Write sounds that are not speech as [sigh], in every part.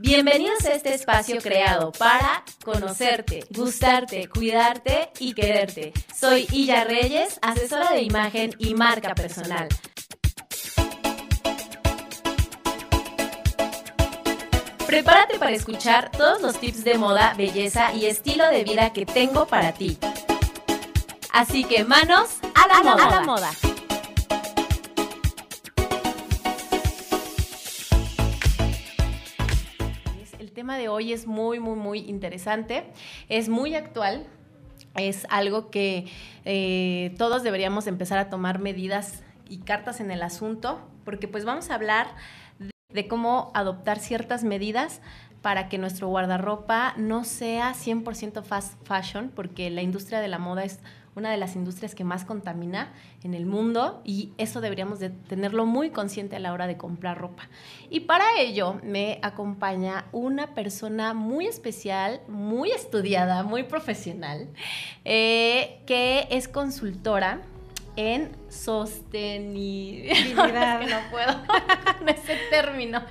Bienvenidos a este espacio creado para conocerte, gustarte, cuidarte y quererte. Soy Illa Reyes, asesora de imagen y marca personal. Prepárate para escuchar todos los tips de moda, belleza y estilo de vida que tengo para ti. Así que manos a la, moda. A la moda. De hoy es muy, muy, muy interesante. Es muy actual. Es algo que eh, todos deberíamos empezar a tomar medidas y cartas en el asunto, porque pues vamos a hablar de cómo adoptar ciertas medidas para que nuestro guardarropa no sea 100% fast fashion, porque la industria de la moda es una de las industrias que más contamina en el mundo y eso deberíamos de tenerlo muy consciente a la hora de comprar ropa. Y para ello me acompaña una persona muy especial, muy estudiada, muy profesional, eh, que es consultora en sostenibilidad. [laughs] no puedo [laughs] con ese término,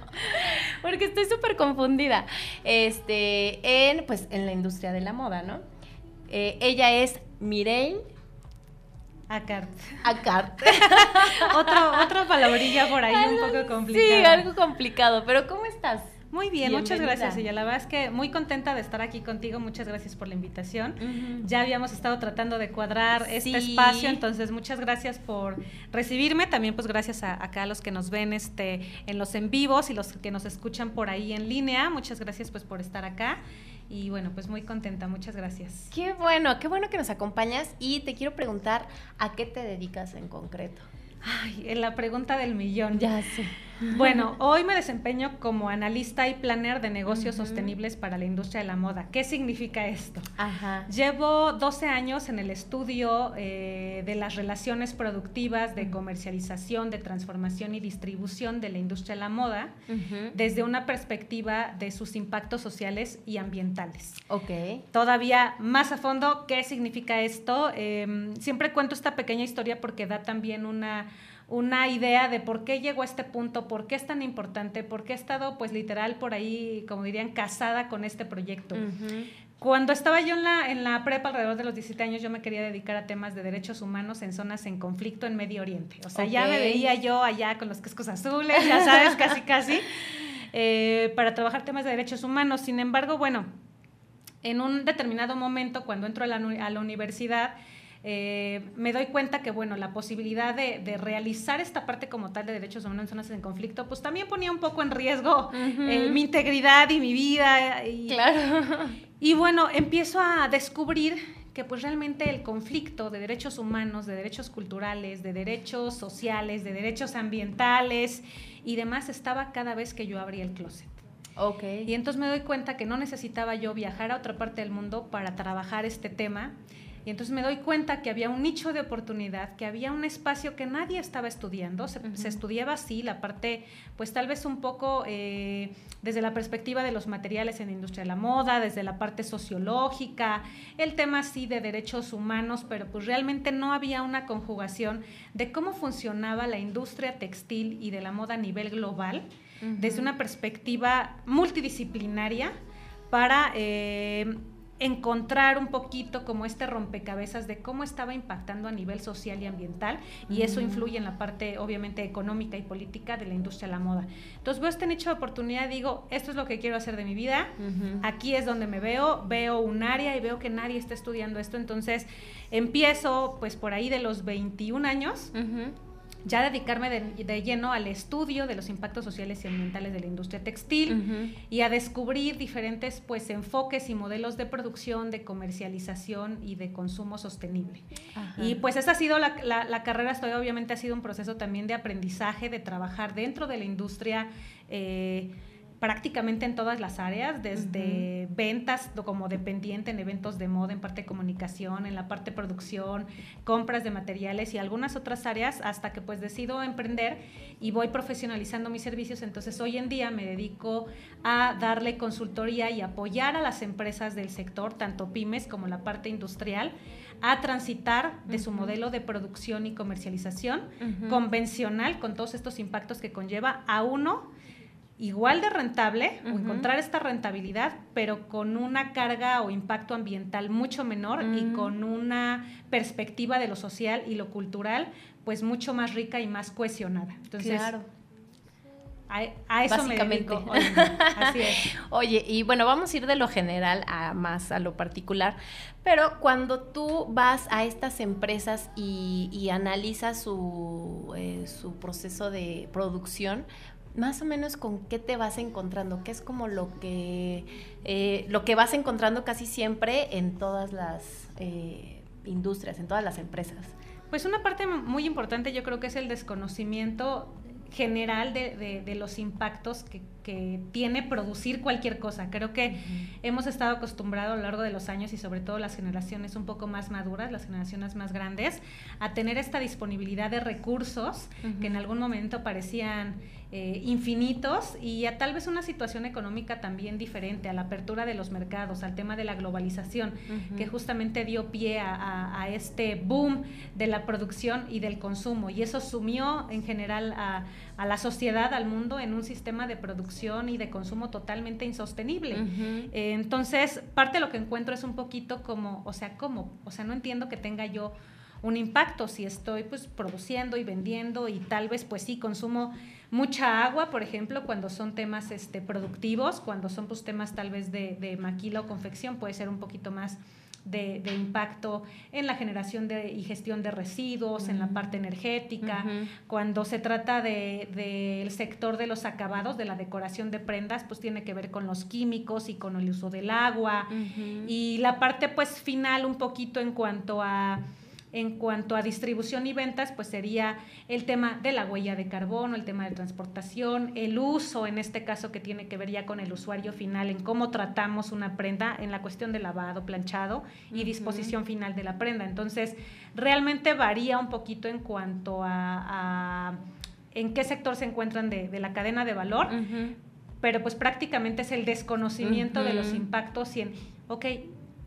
porque estoy súper confundida. Este, en, pues, en la industria de la moda, ¿no? Eh, ella es Mireille Acart. Acart. [laughs] otra palabrilla por ahí un poco complicada. Sí, algo complicado, pero ¿cómo estás? Muy bien, muchas gracias ella. La verdad es que muy contenta de estar aquí contigo. Muchas gracias por la invitación. Ya habíamos estado tratando de cuadrar este espacio, entonces muchas gracias por recibirme. También pues gracias a acá a los que nos ven este en los en vivos y los que nos escuchan por ahí en línea. Muchas gracias pues por estar acá. Y bueno, pues muy contenta, muchas gracias. Qué bueno, qué bueno que nos acompañas y te quiero preguntar a qué te dedicas en concreto. Ay, en la pregunta del millón. Ya sé. Bueno, [laughs] hoy me desempeño como analista y planner de negocios sostenibles para la industria de la moda. ¿Qué significa esto? Ajá. Llevo 12 años en el estudio eh, de las relaciones productivas, de comercialización, de transformación y distribución de la industria de la moda, desde una perspectiva de sus impactos sociales y ambientales. Ok. Todavía más a fondo, ¿qué significa esto? Em, siempre cuento esta pequeña historia porque da también una una idea de por qué llegó a este punto, por qué es tan importante, por qué he estado, pues literal, por ahí, como dirían, casada con este proyecto. Cuando estaba yo en la, en la prepa, alrededor de los 17 años, yo me quería dedicar a temas de derechos humanos en zonas en conflicto en Medio Oriente. O sea, ya me veía yo allá con los cascos azules, ya sabes, casi, casi, eh, para trabajar temas de derechos humanos. Sin embargo, bueno, en un determinado momento, cuando entro a la, a la universidad, eh, me doy cuenta que, bueno, la posibilidad de, realizar esta parte como tal de derechos humanos en zonas en conflicto, pues también ponía un poco en riesgo eh, mi integridad y mi vida. Y, claro. Y bueno, empiezo a descubrir que pues realmente el conflicto de derechos humanos, de derechos culturales, de derechos sociales, de derechos ambientales y demás estaba cada vez que yo abría el closet. Ok. Y entonces me doy cuenta que no necesitaba yo viajar a otra parte del mundo para trabajar este tema, y entonces me doy cuenta que había un nicho de oportunidad, que había un espacio que nadie estaba estudiando. Se, estudiaba así, la parte, pues tal vez un poco eh, desde la perspectiva de los materiales en la industria de la moda, desde la parte sociológica, el tema así de derechos humanos, pero pues realmente no había una conjugación de cómo funcionaba la industria textil y de la moda a nivel global, desde una perspectiva multidisciplinaria para... Eh, encontrar un poquito como este rompecabezas de cómo estaba impactando a nivel social y ambiental y eso influye en la parte obviamente económica y política de la industria de la moda. Entonces veo este nicho de oportunidad digo, esto es lo que quiero hacer de mi vida, aquí es donde me veo, veo un área y veo que nadie está estudiando esto, entonces empiezo pues por ahí de los 21 años ya dedicarme de, lleno al estudio de los impactos sociales y ambientales de la industria textil y a descubrir diferentes pues enfoques y modelos de producción, de comercialización y de consumo sostenible. Y pues esa ha sido la, la, carrera, estoy obviamente ha sido un proceso también de aprendizaje, de trabajar dentro de la industria. Eh, prácticamente en todas las áreas, desde ventas como dependiente en eventos de moda, en parte de comunicación, en la parte de producción, compras de materiales y algunas otras áreas, hasta que pues decido emprender y voy profesionalizando mis servicios. Entonces hoy en día me dedico a darle consultoría y apoyar a las empresas del sector, tanto pymes como la parte industrial, a transitar de su modelo de producción y comercialización convencional con todos estos impactos que conlleva a uno igual de rentable o encontrar esta rentabilidad, pero con una carga o impacto ambiental mucho menor y con una perspectiva de lo social y lo cultural pues mucho más rica y más cohesionada. Entonces, claro. A, eso me dedico. Oye, así es. [laughs] Oye, y bueno, vamos a ir de lo general a más a lo particular, pero cuando tú vas a estas empresas y, analizas su, eh, su proceso de producción, más o menos con qué te vas encontrando, qué es como lo que, eh, lo que vas encontrando casi siempre en todas las eh, industrias, en todas las empresas. Pues una parte muy importante yo creo que es el desconocimiento general de, los impactos que, tiene producir cualquier cosa. Creo que hemos estado acostumbrados a lo largo de los años y sobre todo las generaciones un poco más maduras, las generaciones más grandes, a tener esta disponibilidad de recursos que en algún momento parecían eh, infinitos y a tal vez una situación económica también diferente, a la apertura de los mercados, al tema de la globalización, que justamente dio pie a, este boom de la producción y del consumo. Y eso sumió en general a, la sociedad, al mundo, en un sistema de producción y de consumo totalmente insostenible. Eh, entonces, parte de lo que encuentro es un poquito como, o sea, ¿cómo? O sea, no entiendo que tenga yo un impacto si estoy pues produciendo y vendiendo y tal vez pues sí consumo mucha agua, por ejemplo, cuando son temas este, productivos, cuando son pues, temas tal vez de, maquila o confección, puede ser un poquito más de, impacto en la generación de, y gestión de residuos, en la parte energética, cuando se trata del de, sector de los acabados, de la decoración de prendas, pues tiene que ver con los químicos y con el uso del agua, y la parte pues final un poquito en cuanto a en cuanto a distribución y ventas, pues sería el tema de la huella de carbono, el tema de transportación, el uso, en este caso que tiene que ver ya con el usuario final, en cómo tratamos una prenda, en la cuestión de lavado, planchado y disposición final de la prenda. Entonces, realmente varía un poquito en cuanto a, en qué sector se encuentran de, la cadena de valor, pero pues prácticamente es el desconocimiento de los impactos y en, ok,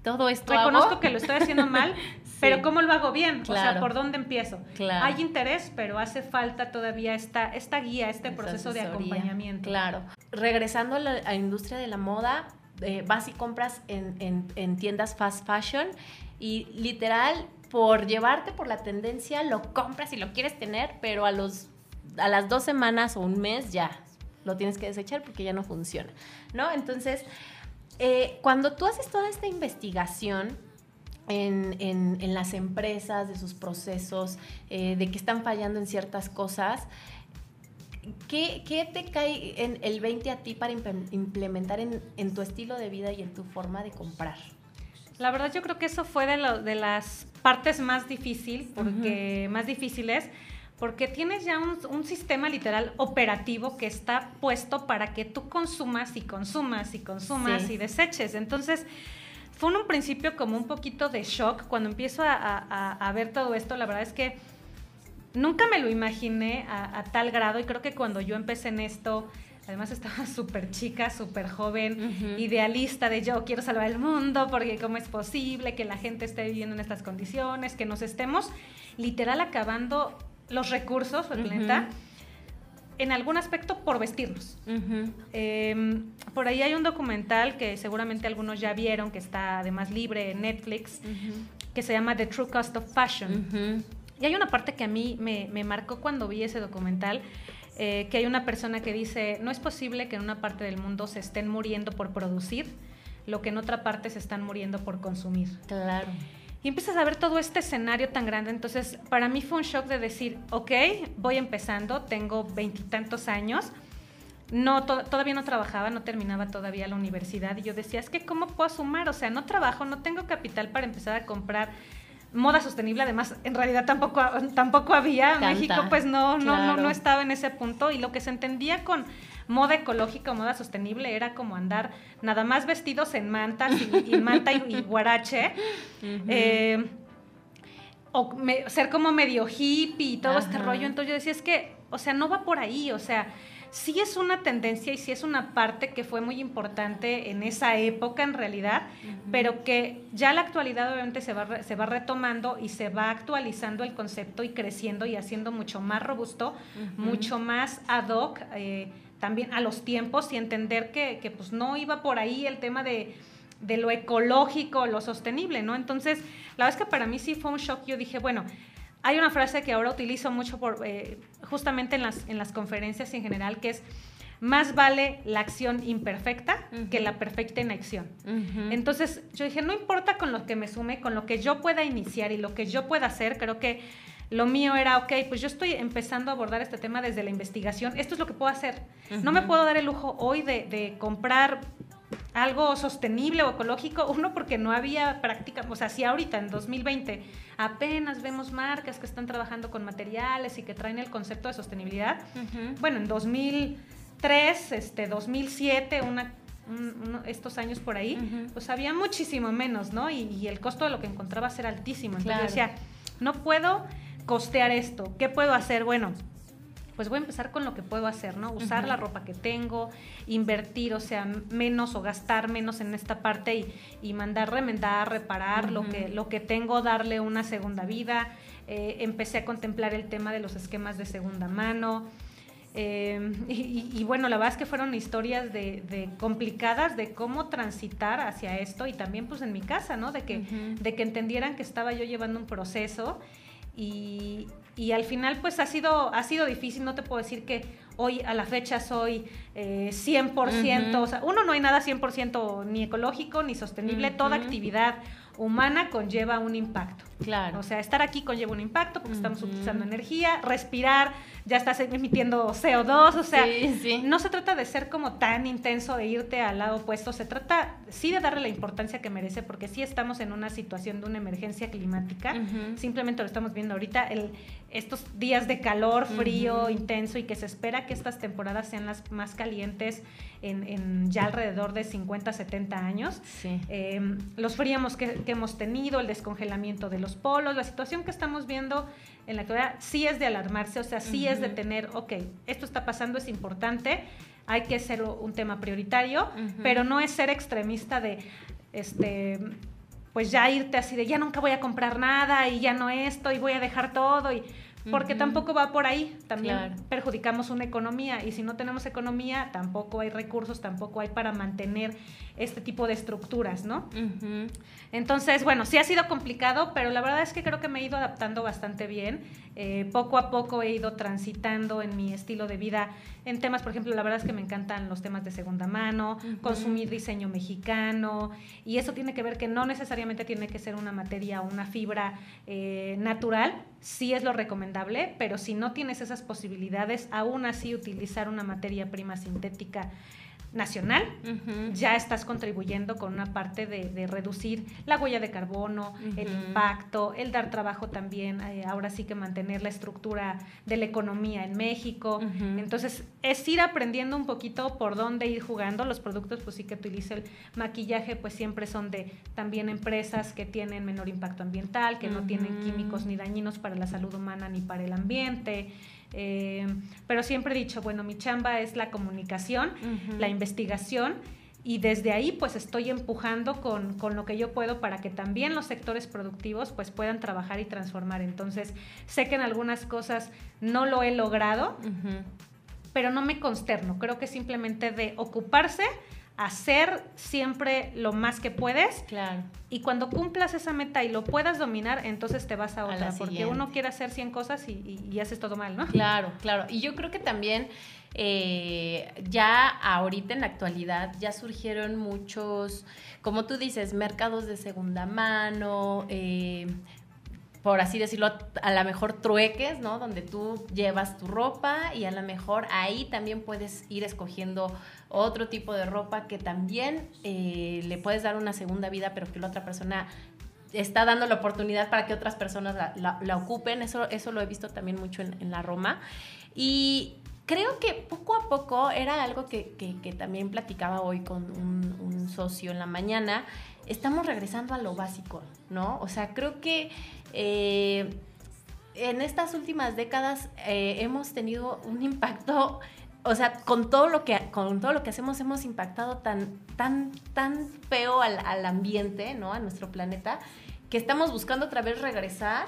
todo esto reconozco que lo estoy haciendo mal, [laughs] pero ¿cómo lo hago bien? O sea, ¿por dónde empiezo? Hay interés, pero hace falta todavía esta, esta guía, este proceso de acompañamiento. Claro. Regresando a la, industria de la moda, eh, vas y compras en, en, tiendas fast fashion y literal, por llevarte por la tendencia, lo compras y lo quieres tener, pero a, los, a las dos semanas o un mes ya lo tienes que desechar porque ya no funciona, ¿no? Entonces eh, cuando tú haces toda esta investigación, en, las empresas, de sus procesos, eh, de que están fallando en ciertas cosas. ¿Qué, te cae en el 20 a ti para implementar en, tu estilo de vida y en tu forma de comprar? La verdad yo creo que eso fue de, de las partes más difíciles, porque más difíciles, porque tienes ya un, sistema literal operativo que está puesto para que tú consumas y consumas y consumas y deseches. Entonces, fue en un principio como un poquito de shock cuando empiezo a, ver todo esto. La verdad es que nunca me lo imaginé a, tal grado y creo que cuando yo empecé en esto, además estaba [laughs] súper chica, súper joven, idealista de yo quiero salvar el mundo porque cómo es posible que la gente esté viviendo en estas condiciones, que nos estemos literal acabando los recursos el planeta en algún aspecto por vestirnos. Em, por ahí hay un documental que seguramente algunos ya vieron, que está además libre en Netflix, que se llama The True Cost of Fashion. Y hay una parte que a mí me, marcó cuando vi ese documental, eh, que hay una persona que dice, no es posible que en una parte del mundo se estén muriendo por producir lo que en otra parte se están muriendo por consumir. Claro. Y empiezas a ver todo este escenario tan grande. Entonces, para mí fue un shock de decir, ok, voy empezando, tengo veintitantos años, no todavía no trabajaba, no terminaba todavía la universidad. Y yo decía, es que ¿cómo puedo sumar? O sea, no trabajo, no tengo capital para empezar a comprar moda sostenible, además en realidad tampoco, tampoco había, México pues no, no, no, no estaba en ese punto. Y lo que se entendía con moda ecológica o moda sostenible era como andar nada más vestidos en mantas y, manta y, guarache. Eh, o ser como medio hippie y todo este rollo. Entonces yo decía, es que, o sea, no va por ahí, o sea, sí es una tendencia y sí es una parte que fue muy importante en esa época en realidad, pero que ya la actualidad obviamente se va, se va retomando y se va actualizando el concepto y creciendo y haciendo mucho más robusto, mucho más ad hoc. Eh, también a los tiempos y entender que, que pues no iba por ahí el tema de, de lo ecológico, lo sostenible, ¿no? Entonces, la verdad es que para mí sí fue un shock. Yo dije, bueno, hay una frase que ahora utilizo mucho por, eh, justamente en las, en las conferencias en general, que es, más vale la acción imperfecta que la perfecta inacción. Entonces yo dije, no importa con lo que me sume, con lo que yo pueda iniciar y lo que yo pueda hacer, creo que lo mío era, ok, pues yo estoy empezando a abordar este tema desde la investigación, esto es lo que puedo hacer. No me puedo dar el lujo hoy de, de comprar algo sostenible o ecológico, uno porque no había práctica, o sea, si ahorita en 2020 apenas vemos marcas que están trabajando con materiales y que traen el concepto de sostenibilidad, bueno, en 2003, este, 2007, una, estos años por ahí, pues había muchísimo menos, ¿no? Y, el costo de lo que encontraba era altísimo. Entonces yo decía, no puedo costear esto, ¿qué puedo hacer? Bueno, pues voy a empezar con lo que puedo hacer, ¿no? Usar la ropa que tengo, invertir, o sea, menos o gastar menos en esta parte y, mandar remendar, reparar lo, que, lo que tengo, darle una segunda vida. Eh, empecé a contemplar el tema de los esquemas de segunda mano. Eh, y, bueno, la verdad es que fueron historias de, complicadas de cómo transitar hacia esto y también pues en mi casa, ¿no? De que, de que entendieran que estaba yo llevando un proceso y, y al final pues ha sido, ha sido difícil, no te puedo decir que hoy a la fecha soy 100%, eh, o sea, uno no hay nada 100% ni ecológico ni sostenible, toda actividad humana conlleva un impacto. Claro. O sea, estar aquí conlleva un impacto porque estamos utilizando energía, respirar, ya estás emitiendo CO2, o sea, no se trata de ser como tan intenso de irte al lado opuesto, se trata sí de darle la importancia que merece porque sí estamos en una situación de una emergencia climática, simplemente lo estamos viendo ahorita, el, estos días de calor, frío, intenso y que se espera que estas temporadas sean las más calientes en, ya alrededor de 50, 70 años. Em, los fríos que, que hemos tenido, el descongelamiento de los polos, la situación que estamos viendo en la actualidad sí es de alarmarse, o sea, sí es de tener, ok, esto está pasando, es importante, hay que ser un tema prioritario, pero no es ser extremista de, este, pues ya irte así de, ya nunca voy a comprar nada y ya no esto y voy a dejar todo y porque tampoco va por ahí, también perjudicamos una economía y si no tenemos economía tampoco hay recursos, tampoco hay para mantener este tipo de estructuras, ¿no? Entonces, bueno, sí ha sido complicado, pero la verdad es que creo que me he ido adaptando bastante bien. Eh, poco a poco he ido transitando en mi estilo de vida en temas, por ejemplo, la verdad es que me encantan los temas de segunda mano, consumir diseño mexicano, y eso tiene que ver que no necesariamente tiene que ser una materia o una fibra eh, natural, sí es lo recomendable, pero si no tienes esas posibilidades, aún así utilizar una materia prima sintética nacional, ya estás contribuyendo con una parte de, reducir la huella de carbono, el impacto, el dar trabajo también, eh, ahora sí que mantener la estructura de la economía en México. Entonces, es ir aprendiendo un poquito por dónde ir jugando. Los productos, pues sí que utiliza el maquillaje, pues siempre son de también empresas que tienen menor impacto ambiental, que no tienen químicos ni dañinos para la salud humana ni para el ambiente. Eh, pero siempre he dicho, bueno, mi chamba es la comunicación, la investigación y desde ahí pues estoy empujando con, lo que yo puedo para que también los sectores productivos pues puedan trabajar y transformar. Entonces, sé que en algunas cosas no lo he logrado, pero no me consterno. Creo que simplemente de ocuparse, hacer siempre lo más que puedes. Claro. Y cuando cumplas esa meta y lo puedas dominar, entonces te vas a otra. porque uno quiere hacer 100 cosas y, haces todo mal, ¿no? Claro, claro. Y yo creo que también eh, ya ahorita en la actualidad ya surgieron muchos, como tú dices, mercados de segunda mano, eh, por así decirlo, a lo mejor trueques, ¿no? Donde tú llevas tu ropa y a lo mejor ahí también puedes ir escogiendo otro tipo de ropa que también eh, le puedes dar una segunda vida, pero que la otra persona está dando la oportunidad para que otras personas la, ocupen. Eso, eso lo he visto también mucho en, la Roma. Y creo que poco a poco era algo que, también platicaba hoy con un socio en la mañana. Estamos regresando a lo básico, ¿no? O sea, creo que eh, en estas últimas décadas eh, hemos tenido un impacto o sea, con todo lo que, con todo lo que hacemos hemos impactado tan, tan, tan feo al, al ambiente, ¿no? A nuestro planeta, que estamos buscando otra vez regresar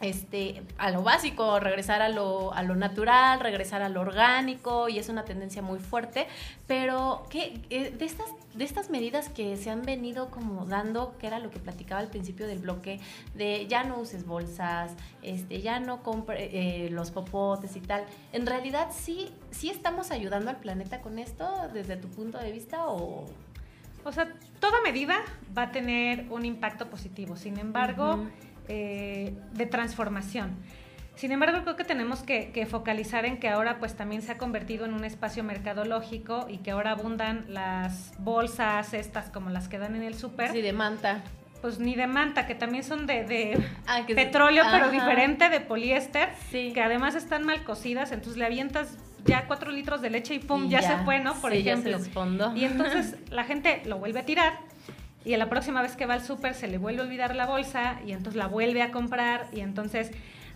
este, a lo básico, regresar a lo, a lo natural, regresar a lo orgánico, y es una tendencia muy fuerte. Pero, ¿qué, eh, de, estas, de estas medidas que se han venido como dando, que era lo que platicaba al principio del bloque, de ya no uses bolsas, este, ya no compre eh, los popotes y tal, ¿en realidad sí, sí estamos ayudando al planeta con esto desde tu punto de vista o...? O sea, toda medida va a tener un impacto positivo. Sin embargo, eh, de transformación. Sin embargo, creo que tenemos que, focalizar en que ahora pues también se ha convertido en un espacio mercadológico y que ahora abundan las bolsas estas como las que dan en el súper. Sí, de manta. Pues ni de manta, que también son de, [laughs] ah, petróleo, pero diferente, de poliéster, que además están mal cocidas, entonces le avientas ya cuatro litros de leche y pum, ya, se fue, ¿no? Por ejemplo. y entonces [laughs] la gente lo vuelve a tirar y a la próxima vez que va al súper se le vuelve a olvidar la bolsa y entonces la vuelve a comprar y entonces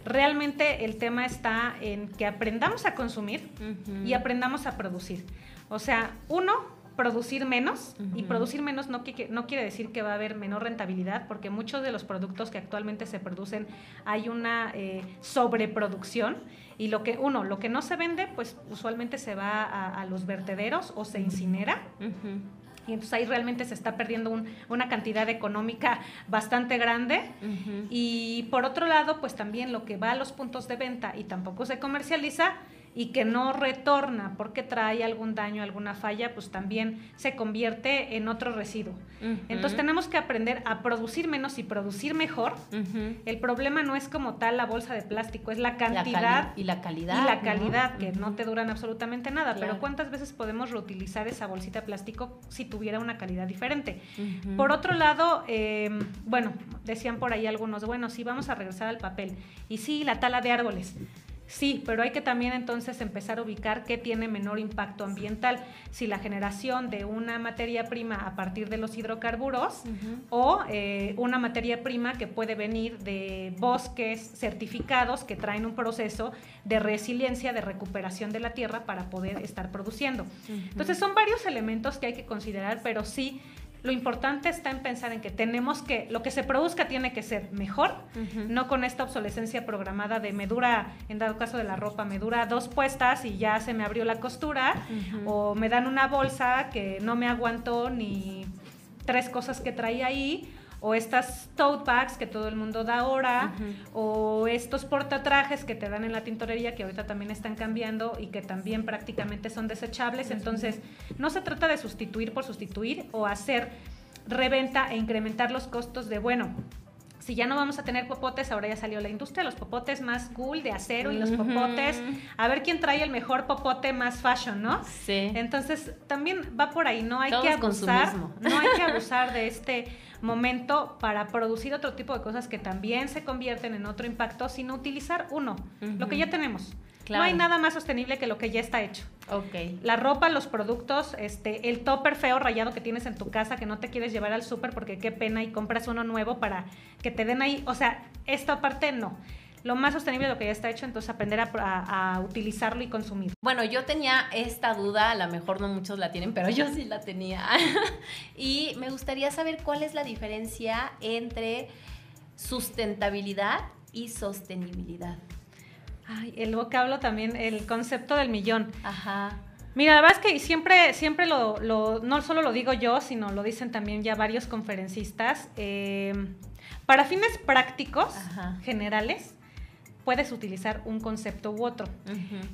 realmente el tema está en que aprendamos a consumir y aprendamos a producir. O sea, uno, producir menos y producir menos no, no quiere decir que va a haber menor rentabilidad porque muchos de los productos que actualmente se producen hay una eh, sobreproducción y lo que uno lo que no se vende pues usualmente se va a, los vertederos o se incinera y entonces ahí realmente se está perdiendo una cantidad económica bastante grande. Y por otro lado, pues también lo que va a los puntos de venta y tampoco se comercializa, y que no retorna porque trae algún daño, alguna falla, pues también se convierte en otro residuo. Entonces tenemos que aprender a producir menos y producir mejor. El problema no es como tal la bolsa de plástico, es la cantidad y la calidad. Y la calidad, que no te duran absolutamente nada. Pero ¿cuántas veces podemos reutilizar esa bolsita de plástico si tuviera una calidad diferente? Por otro lado, em, bueno, decían por ahí algunos, bueno, sí, vamos a regresar al papel. Y sí, la tala de árboles. Sí, pero hay que también entonces empezar a ubicar qué tiene menor impacto ambiental, si la generación de una materia prima a partir de los hidrocarburos o eh, una materia prima que puede venir de bosques certificados que traen un proceso de resiliencia, de recuperación de la tierra para poder estar produciendo. Entonces son varios elementos que hay que considerar, pero sí lo importante está en pensar en que tenemos que, lo que se produzca tiene que ser mejor, no con esta obsolescencia programada de me dura, en dado caso de la ropa, me dura dos puestas y ya se me abrió la costura, o me dan una bolsa que no me aguantó ni tres cosas que traía ahí, o estas tote bags que todo el mundo da ahora, o estos portatrajes que te dan en la tintorería que ahorita también están cambiando y que también prácticamente son desechables. Entonces, no se trata de sustituir por sustituir o hacer reventa e incrementar los costos de, bueno, si ya no vamos a tener popotes, ahora ya salió la industria, los popotes más cool de acero y los popotes, a ver quién trae el mejor popote más fashion, ¿no? Sí. Entonces, también va por ahí, no hay que abusar, no hay que [laughs] abusar de este momento para producir otro tipo de cosas que también se convierten en otro impacto, sino utilizar uno, lo que ya tenemos. No hay nada más sostenible que lo que ya está hecho. Okay. La ropa, los productos, este, el topper feo rayado que tienes en tu casa que no te quieres llevar al súper porque qué pena y compras uno nuevo para que te den ahí. O sea, esta parte no lo más sostenible de lo que ya está hecho, entonces aprender a, utilizarlo y consumir. Bueno, yo tenía esta duda, a lo mejor no muchos la tienen, pero yo sí la tenía. [laughs] y me gustaría saber cuál es la diferencia entre sustentabilidad y sostenibilidad. Ay, el vocablo también, el concepto del millón. Ajá. Mira, la verdad es que siempre, siempre lo, no solo lo digo yo, sino lo dicen también ya varios conferencistas. Eh, para fines prácticos, generales, puedes utilizar un concepto u otro.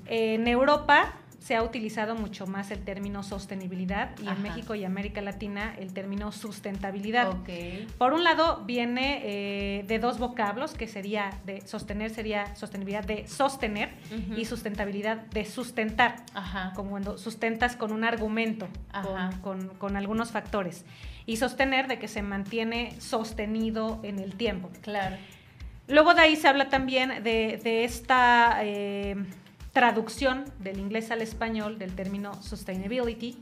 En Europa se ha utilizado mucho más el término sostenibilidad y en México y América Latina el término sustentabilidad. Por un lado viene eh, de dos vocablos que sería de sostener sería sostenibilidad de sostener y sustentabilidad de sustentar, como cuando sustentas con un argumento, con, con, algunos factores. Y sostener de que se mantiene sostenido en el tiempo. Claro. Luego de ahí se habla también de, esta eh, traducción del inglés al español del término sustainability.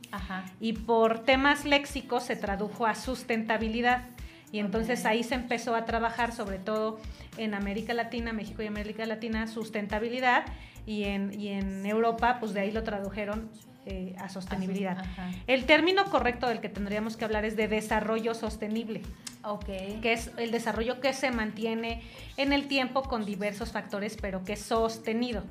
Y por temas léxicos se tradujo a sustentabilidad. Y entonces ahí se empezó a trabajar sobre todo en América Latina, México y América Latina, sustentabilidad. Y en, y en Europa, pues de ahí lo tradujeron eh, a sostenibilidad. El término correcto del que tendríamos que hablar es de desarrollo sostenible. Okay. Que es el desarrollo que se mantiene en el tiempo con diversos factores, pero que es sostenido.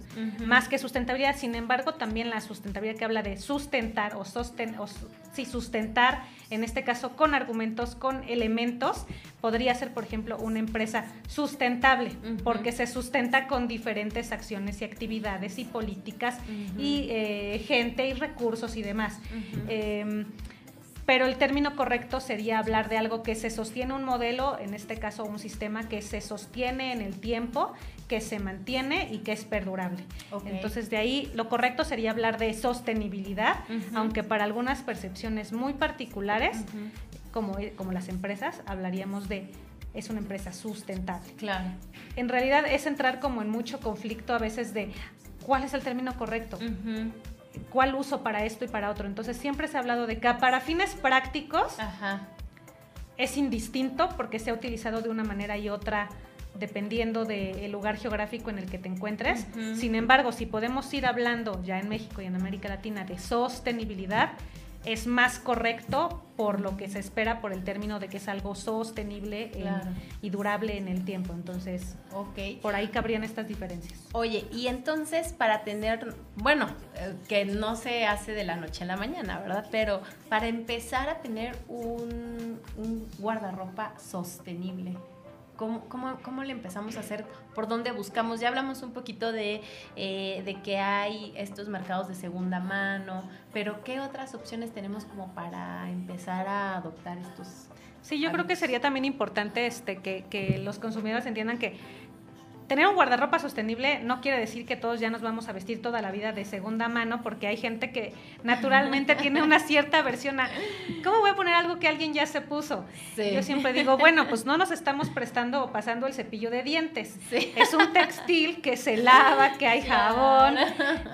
Más que sustentabilidad, sin embargo, también la sustentabilidad que habla de sustentar o, sosten, o sí, sustentar, en este caso con argumentos, con elementos, podría ser, por ejemplo, una empresa sustentable, porque se sustenta con diferentes acciones y actividades y políticas y eh, gente y recursos y demás pero el término correcto sería hablar de algo que se sostiene un modelo, en este caso un sistema que se sostiene en el tiempo, que se mantiene y que es perdurable. Entonces de ahí lo correcto sería hablar de sostenibilidad, aunque para algunas percepciones muy particulares, como, como las empresas, hablaríamos de es una empresa sustentable. Claro. En realidad es entrar como en mucho conflicto a veces de cuál es el término correcto cuál uso para esto y para otro. Entonces siempre se ha hablado de que para fines prácticos es indistinto porque se ha utilizado de una manera y otra dependiendo del lugar geográfico en el que te encuentres. Sin embargo, si podemos ir hablando ya en México y en América Latina de sostenibilidad, es más correcto por lo que se espera por el término de que es algo sostenible y durable en el tiempo. Entonces, okay. por ahí cabrían estas diferencias. Oye, y entonces para tener, bueno, eh, que no se hace de la noche a la mañana, ¿verdad? Pero para empezar a tener un, un guardarropa sostenible, ¿Cómo, cómo, cómo, le empezamos a hacer? ¿Por dónde buscamos? Ya hablamos un poquito de, eh, de que hay estos mercados de segunda mano, pero ¿qué otras opciones tenemos como para empezar a adoptar estos? Sí, yo creo que sería también importante este, que, que los consumidores entiendan que tener un guardarropa sostenible no quiere decir que todos ya nos vamos a vestir toda la vida de segunda mano, porque hay gente que naturalmente [laughs] tiene una cierta versión a, ¿cómo voy a poner algo que alguien ya se puso? Yo siempre digo, bueno, pues no nos estamos prestando o pasando el cepillo de dientes. Es un textil que se lava, que hay [laughs] jabón,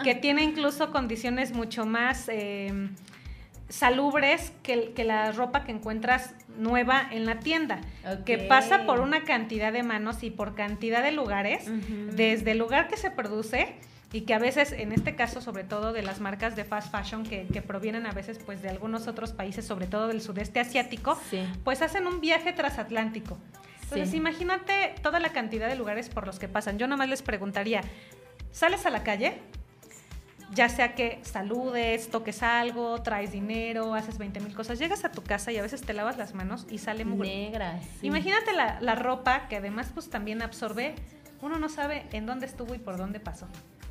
que tiene incluso condiciones mucho más... Eh, salubres que, que, la ropa que encuentras nueva en la tienda, que pasa por una cantidad de manos y por cantidad de lugares, desde el lugar que se produce y que a veces, en este caso, sobre todo de las marcas de fast fashion que, provienen a veces pues de algunos otros países, sobre todo del sudeste asiático, pues hacen un viaje transatlántico. Entonces, imagínate toda la cantidad de lugares por los que pasan. Yo nomás les preguntaría, ¿sales a la calle? Ya sea que saludes, toques algo, traes dinero, haces 20 mil cosas, llegas a tu casa y a veces te lavas las manos y sale muy negra. Imagínate la, ropa que además pues también absorbe, uno no sabe en dónde estuvo y por dónde pasó.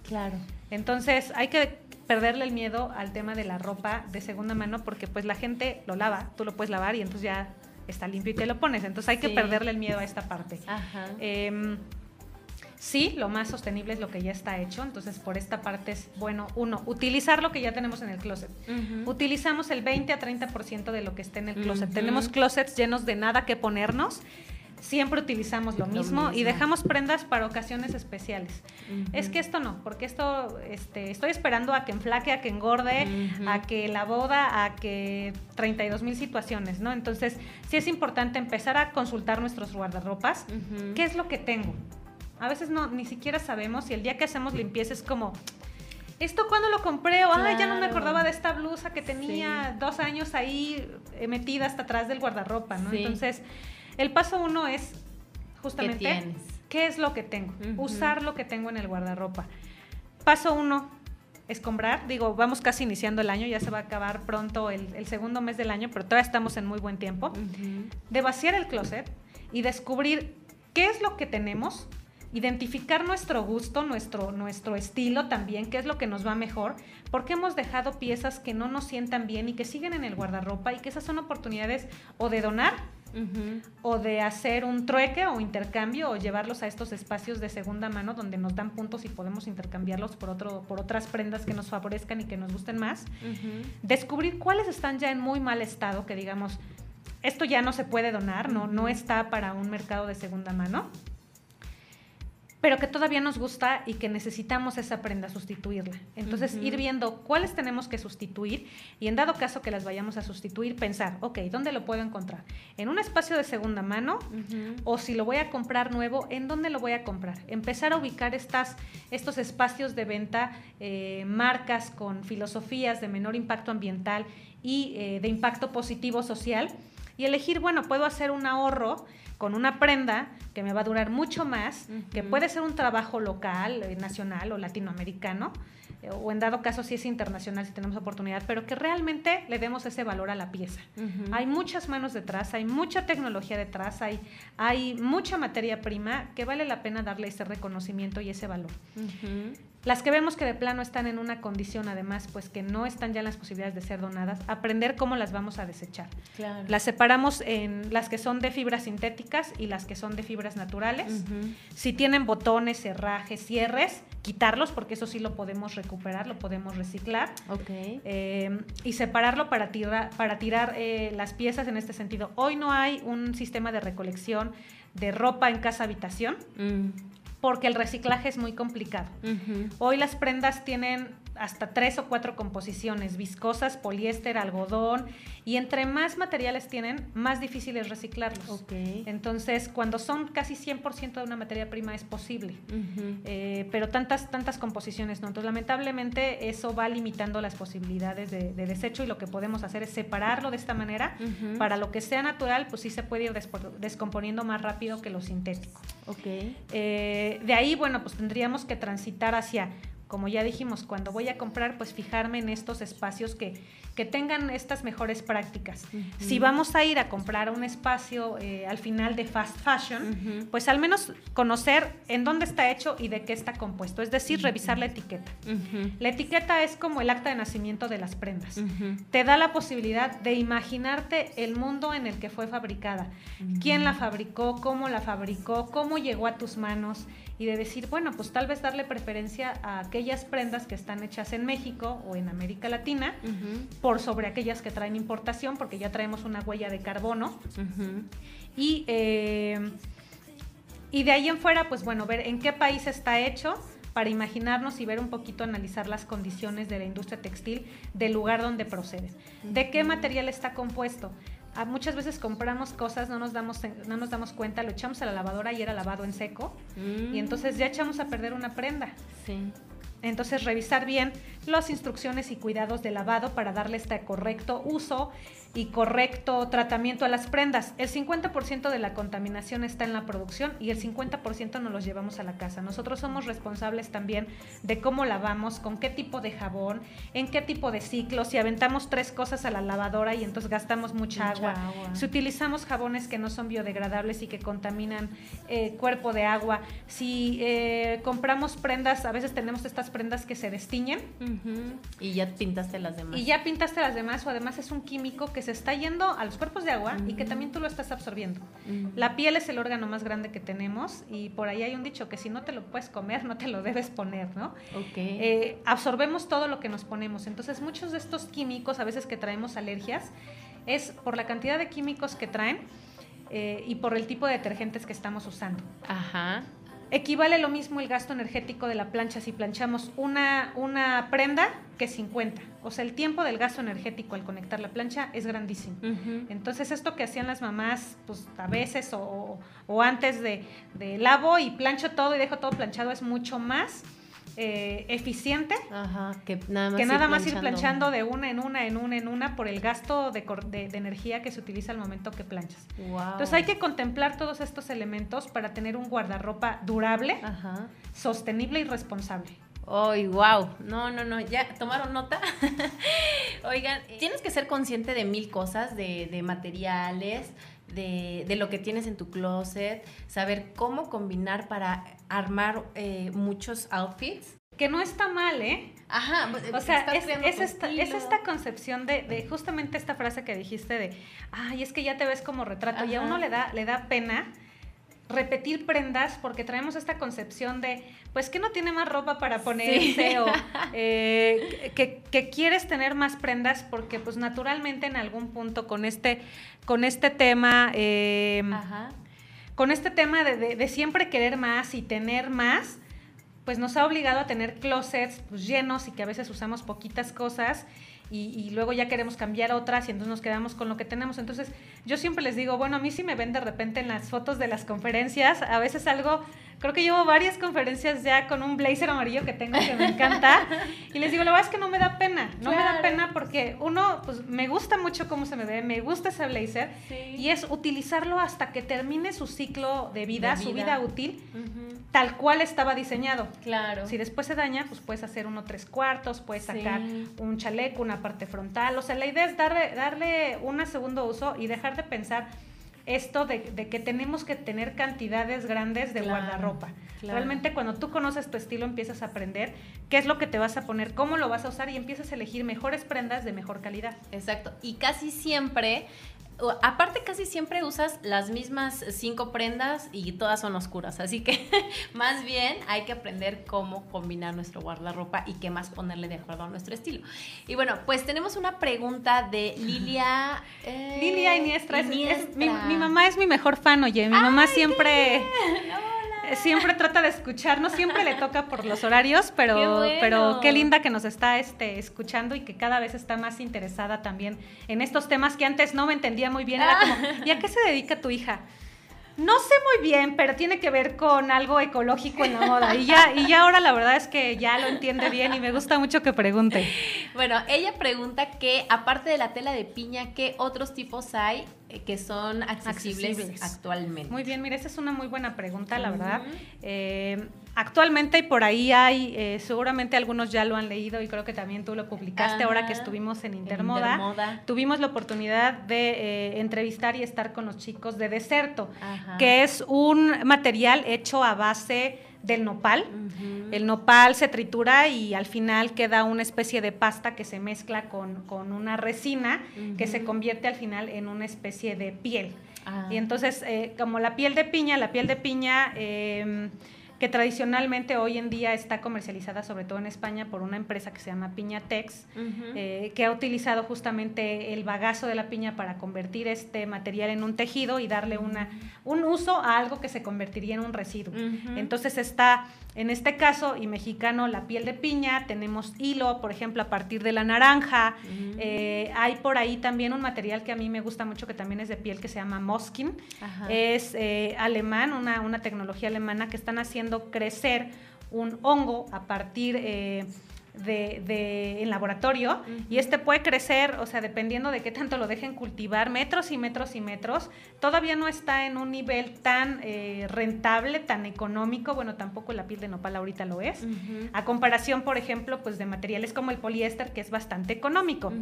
Claro. Entonces hay que perderle el miedo al tema de la ropa de segunda mano porque pues la gente lo lava, tú lo puedes lavar y entonces ya está limpio y te lo pones. Entonces hay que perderle el miedo a esta parte. Ajá. Em, Sí, lo más sostenible es lo que ya está hecho, entonces por esta parte es bueno, uno, utilizar lo que ya tenemos en el closet. Utilizamos el 20 a 30% de lo que está en el closet. Tenemos closets llenos de nada que ponernos. Siempre utilizamos lo mismo, y dejamos prendas para ocasiones especiales. Es que esto no, porque esto este, estoy esperando a que enflaque, a que engorde, a que la boda, a que 32 mil situaciones, ¿no? Entonces, sí es importante empezar a consultar nuestros guardarropas. ¿Qué es lo que tengo? A veces no, ni siquiera sabemos y el día que hacemos limpieza es como, ¿esto cuándo lo compré? O, ay, ya no me acordaba de esta blusa que tenía dos años ahí eh, metida hasta atrás del guardarropa, ¿no? Entonces, el paso uno es justamente, ¿qué, es lo que tengo? Usar lo que tengo en el guardarropa. Paso uno, es comprar. Digo, vamos casi iniciando el año, ya se va a acabar pronto el, segundo mes del año, pero todavía estamos en muy buen tiempo. De vaciar el closet y descubrir qué es lo que tenemos, identificar nuestro gusto, nuestro, nuestro estilo también, qué es lo que nos va mejor, porque hemos dejado piezas que no nos sientan bien y que siguen en el guardarropa y que esas son oportunidades o de donar o de hacer un trueque o intercambio o llevarlos a estos espacios de segunda mano donde nos dan puntos y podemos intercambiarlos por, otro, por otras prendas que nos favorezcan y que nos gusten más. Descubrir cuáles están ya en muy mal estado, que digamos, esto ya no se puede donar, no, no está para un mercado de segunda mano pero que todavía nos gusta y que necesitamos esa prenda sustituirla. Entonces, ir viendo cuáles tenemos que sustituir y en dado caso que las vayamos a sustituir, pensar, ok, ¿dónde lo puedo encontrar? ¿En un espacio de segunda mano? O si lo voy a comprar nuevo, ¿en dónde lo voy a comprar? Empezar a ubicar estas, estos espacios de venta, eh, marcas con filosofías de menor impacto ambiental y eh, de impacto positivo social y elegir, bueno, puedo hacer un ahorro con una prenda que me va a durar mucho más, que puede ser un trabajo local, eh, nacional o latinoamericano, eh, o en dado caso si es internacional, si tenemos oportunidad, pero que realmente le demos ese valor a la pieza. Hay muchas manos detrás, hay mucha tecnología detrás, hay, hay mucha materia prima que vale la pena darle ese reconocimiento y ese valor. Las que vemos que de plano están en una condición, además, pues que no están ya en las posibilidades de ser donadas, aprender cómo las vamos a desechar. Las separamos en las que son de fibras sintéticas y las que son de fibras naturales. Si tienen botones, cerrajes, cierres, quitarlos porque eso sí lo podemos recuperar, lo podemos reciclar. Eh, y separarlo para tirar, para tirar eh, las piezas en este sentido. Hoy no hay un sistema de recolección de ropa en casa habitación. Mm porque el reciclaje es muy complicado. Hoy las prendas tienen hasta tres o cuatro composiciones, viscosas, poliéster, algodón, y entre más materiales tienen, más difícil es reciclarlos. Entonces, cuando son casi 100% de una materia prima es posible, eh, pero tantas, tantas composiciones no. Entonces, lamentablemente, eso va limitando las posibilidades de, desecho y lo que podemos hacer es separarlo de esta manera. Para lo que sea natural, pues sí se puede ir descomponiendo más rápido que lo sintético. Eh, de ahí, bueno, pues tendríamos que transitar hacia como ya dijimos, cuando voy a comprar, pues fijarme en estos espacios que, que tengan estas mejores prácticas. Si vamos a ir a comprar un espacio eh, al final de fast fashion, pues al menos conocer en dónde está hecho y de qué está compuesto, es decir, revisar la etiqueta. La etiqueta es como el acta de nacimiento de las prendas. Te da la posibilidad de imaginarte el mundo en el que fue fabricada, quién la fabricó, cómo la fabricó, cómo llegó a tus manos y de decir, bueno, pues tal vez darle preferencia a aquellas prendas que están hechas en México o en América Latina por sobre aquellas que traen importación, porque ya traemos una huella de carbono. y, eh, y de ahí en fuera, pues bueno, ver en qué país está hecho para imaginarnos y ver un poquito, analizar las condiciones de la industria textil del lugar donde proceden. ¿De qué material está compuesto? Muchas veces compramos cosas, no nos damos no nos damos cuenta, lo echamos a la lavadora y era lavado en seco y mm. entonces ya echamos a perder una prenda. Sí. Entonces revisar bien las instrucciones y cuidados de lavado para darle este correcto uso y correcto tratamiento a las prendas. El 50% de la contaminación está en la producción y el 50% nos los llevamos a la casa. Nosotros somos responsables también de cómo lavamos, con qué tipo de jabón, en qué tipo de ciclo, si aventamos tres cosas a la lavadora y entonces gastamos mucha, agua. si utilizamos jabones que no son biodegradables y que contaminan eh, cuerpo de agua, si eh, compramos prendas, a veces tenemos estas prendas que se destiñen. Y ya pintaste las demás. Y ya pintaste las demás o además es un químico que se está yendo a los cuerpos de agua y que también tú lo estás absorbiendo. La piel es el órgano más grande que tenemos y por ahí hay un dicho que si no te lo puedes comer, no te lo debes poner, ¿no? Eh, absorbemos todo lo que nos ponemos. Entonces, muchos de estos químicos, a veces que traemos alergias, es por la cantidad de químicos que traen eh, y por el tipo de detergentes que estamos usando. Ajá. Equivale lo mismo el gasto energético de la plancha si planchamos una, una prenda que 50. O sea, el tiempo del gasto energético al conectar la plancha es grandísimo. Entonces, esto que hacían las mamás, pues a veces o, o antes de, de, lavo y plancho todo y dejo todo planchado, es mucho más eh, eficiente que nada más, ir, planchando. de una en una, en una, en una, por el gasto de, de, energía que se utiliza al momento que planchas. Entonces hay que contemplar todos estos elementos para tener un guardarropa durable, sostenible y responsable. ¡Ay, wow! No, no, no, ya tomaron nota. [laughs] Oigan, tienes que ser consciente de mil cosas, de, de materiales, de, de, lo que tienes en tu closet, saber cómo combinar para armar eh, muchos outfits. Que no está mal, ¿eh? Ajá, pues, o sea, es, esta, es, esta, concepción de, de, justamente esta frase que dijiste de, ay, es que ya te ves como retrato y a uno le da, le da pena repetir prendas porque traemos esta concepción de, pues que no tiene más ropa para ponerse o [laughs] eh, que, quieres tener más prendas porque pues naturalmente en algún punto con este, con este tema... Eh, con este tema de, siempre querer más y tener más, pues nos ha obligado a tener closets pues, llenos y que a veces usamos poquitas cosas y, luego ya queremos cambiar otras y entonces nos quedamos con lo que tenemos. Entonces yo siempre les digo, bueno, a mí sí me ven de repente en las fotos de las conferencias, a veces algo creo que llevo varias conferencias ya con un blazer amarillo que tengo que me encanta. [laughs] y les digo, la verdad es que no me da pena. No me da pena porque uno, pues me gusta mucho cómo se me ve, me gusta ese blazer. Y es utilizarlo hasta que termine su ciclo de vida, su vida útil, tal cual estaba diseñado. Claro. Si después se daña, pues puedes hacer uno tres cuartos, puedes sacar un chaleco, una parte frontal. O sea, la idea es darle, darle un segundo uso y dejar de pensar esto de, que tenemos que tener cantidades grandes de guardarropa. Realmente cuando tú conoces tu estilo empiezas a aprender qué es lo que te vas a poner, cómo lo vas a usar y empiezas a elegir mejores prendas de mejor calidad. Exacto. Y casi siempre aparte casi siempre usas las mismas cinco prendas y todas son oscuras, así que [laughs] más bien hay que aprender cómo combinar nuestro guardarropa y qué más ponerle de acuerdo a nuestro estilo. Y bueno, pues tenemos una pregunta de Lilia. Eh, Lilia Iniestra, mi, mamá es mi mejor fan, oye, mi mamá siempre siempre trata de escucharnos, siempre le toca por los horarios, pero qué, pero qué linda que nos está este, escuchando y que cada vez está más interesada también en estos temas que antes no me entendía muy bien. Era como, ¿y a qué se dedica tu hija? No sé muy bien, pero tiene que ver con algo ecológico en la moda. Y ya, y ya ahora la verdad es que ya lo entiende bien y me gusta mucho que pregunte. Bueno, ella pregunta que aparte de la tela de piña, ¿qué otros tipos hay que son accesibles, actualmente? Muy bien, mira, esa es una muy buena pregunta, la verdad. Eh, actualmente y por ahí hay, eh, seguramente algunos ya lo han leído y creo que también tú lo publicaste ahora que estuvimos en Intermoda. Tuvimos la oportunidad de entrevistar y estar con los chicos de Deserto, que es un material hecho a base del nopal. El nopal se tritura y al final queda una especie de pasta que se mezcla con, una resina que se convierte al final en una especie de piel. Ah. Y entonces, eh, como la piel de piña, la piel de piña... Eh, que tradicionalmente hoy en día está comercializada sobre todo en España por una empresa que se llama Piñatex, eh, que ha utilizado justamente el bagazo de la piña para convertir este material en un tejido y darle una, un uso a algo que se convertiría en un residuo. Entonces está, en este caso, y mexicano, la piel de piña, tenemos hilo, por ejemplo, a partir de la naranja, eh, hay por ahí también un material que a mí me gusta mucho, que también es de piel, que se llama Moskin, es eh, alemán, una, una tecnología alemana que están haciendo crecer un hongo a partir eh, de, en laboratorio y este puede crecer, o sea, dependiendo de qué tanto lo dejen cultivar, metros y metros y metros. Todavía no está en un nivel tan eh, rentable, tan económico. Bueno, tampoco la piel de nopal ahorita lo es. A comparación, por ejemplo, pues de materiales como el poliéster, que es bastante económico.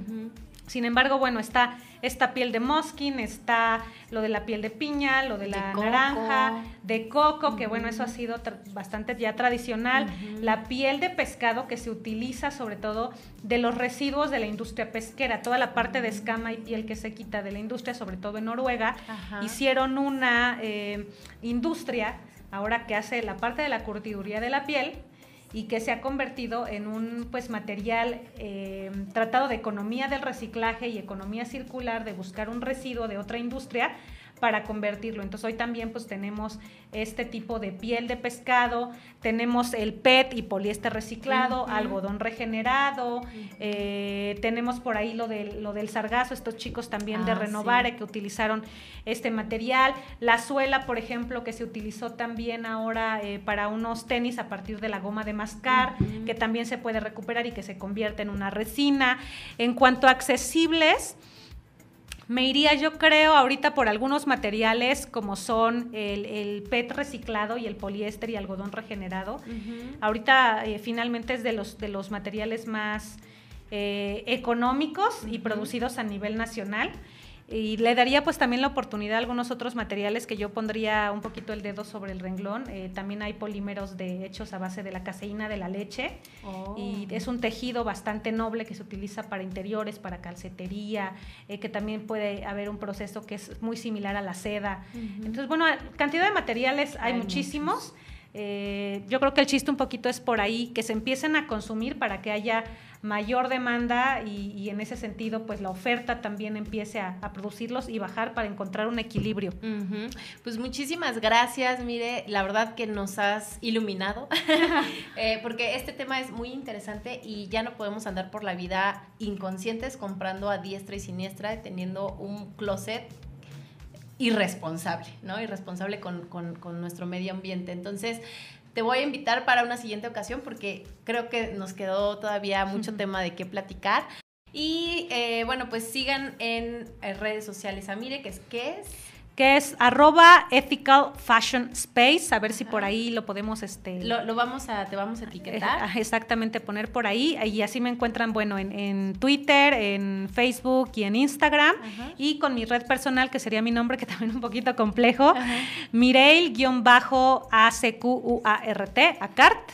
Sin embargo, bueno, está esta piel de mosquín, está lo de la piel de piña, lo de la naranja, de coco, que bueno, eso ha sido bastante ya tradicional. La piel de pescado que se utiliza sobre todo de los residuos de la industria pesquera, toda la parte de escama y piel que se quita de la industria, sobre todo en Noruega, hicieron una eh, industria ahora que hace la parte de la curtiduría de la piel y que se ha convertido en un pues material eh, tratado de economía del reciclaje y economía circular, de buscar un residuo de otra industria para convertirlo. Entonces hoy también pues tenemos este tipo de piel de pescado, tenemos el PET y poliéster reciclado, algodón regenerado, eh, tenemos por ahí lo, de, lo del sargazo, estos chicos también de ah, Renovare que utilizaron este material, la suela por ejemplo que se utilizó también ahora eh, para unos tenis a partir de la goma de mascar, que también se puede recuperar y que se convierte en una resina. En cuanto a accesibles, me iría, yo creo, ahorita por algunos materiales como son el, PET reciclado y el poliéster y algodón regenerado. Ahorita eh, finalmente es de los, de los materiales más eh, económicos y producidos a nivel nacional. Y le daría pues también la oportunidad a algunos otros materiales que yo pondría un poquito el dedo sobre el renglón. Eh, también hay polímeros de, hechos a base de la caseína de la leche. Y oh. es un tejido bastante noble que se utiliza para interiores, para calcetería, eh, que también puede haber un proceso que es muy similar a la seda. Entonces, bueno, cantidad de materiales hay, muchísimos. Eh, yo creo que el chiste un poquito es por ahí, que se empiecen a consumir para que haya mayor demanda y, en ese sentido pues la oferta también empiece a, producirlos y bajar para encontrar un equilibrio. Pues muchísimas gracias, mire, la verdad que nos has iluminado, [laughs] eh, porque este tema es muy interesante y ya no podemos andar por la vida inconscientes comprando a diestra y siniestra, teniendo un closet irresponsable, ¿no? Irresponsable con, con nuestro medio ambiente. Entonces, te voy a invitar para una siguiente ocasión porque creo que nos quedó todavía mucho tema de qué platicar. Y eh, bueno, pues sigan en, redes sociales a Mire, que es qué es que es arroba ethical fashion space, a ver si por ahí lo podemos, este... Lo, vamos a, te vamos a etiquetar. [laughs] Exactamente, poner por ahí, y así me encuentran, bueno, en, Twitter, en Facebook y en Instagram, y con mi red personal, que sería mi nombre, que también es un poquito complejo, Mireil-ACQUART, ACART,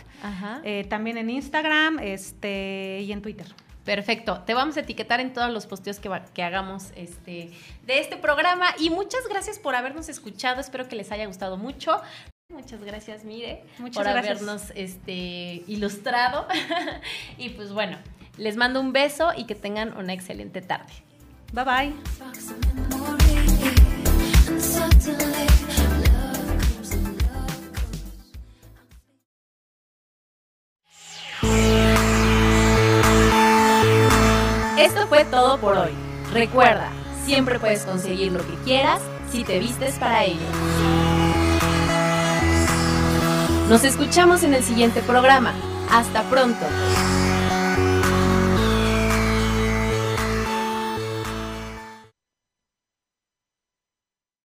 eh, también en Instagram este, y en Twitter. Perfecto. Te vamos a etiquetar en todos los posteos que, que hagamos este, de este programa. Y muchas gracias por habernos escuchado. Espero que les haya gustado mucho. Muchas gracias, Mire, muchas por habernos este, ilustrado. [laughs] y pues bueno, les mando un beso y que tengan una excelente tarde. Bye bye. Esto fue todo por hoy. Recuerda, siempre puedes conseguir lo que quieras si te vistes para ello. Nos escuchamos en el siguiente programa. Hasta pronto.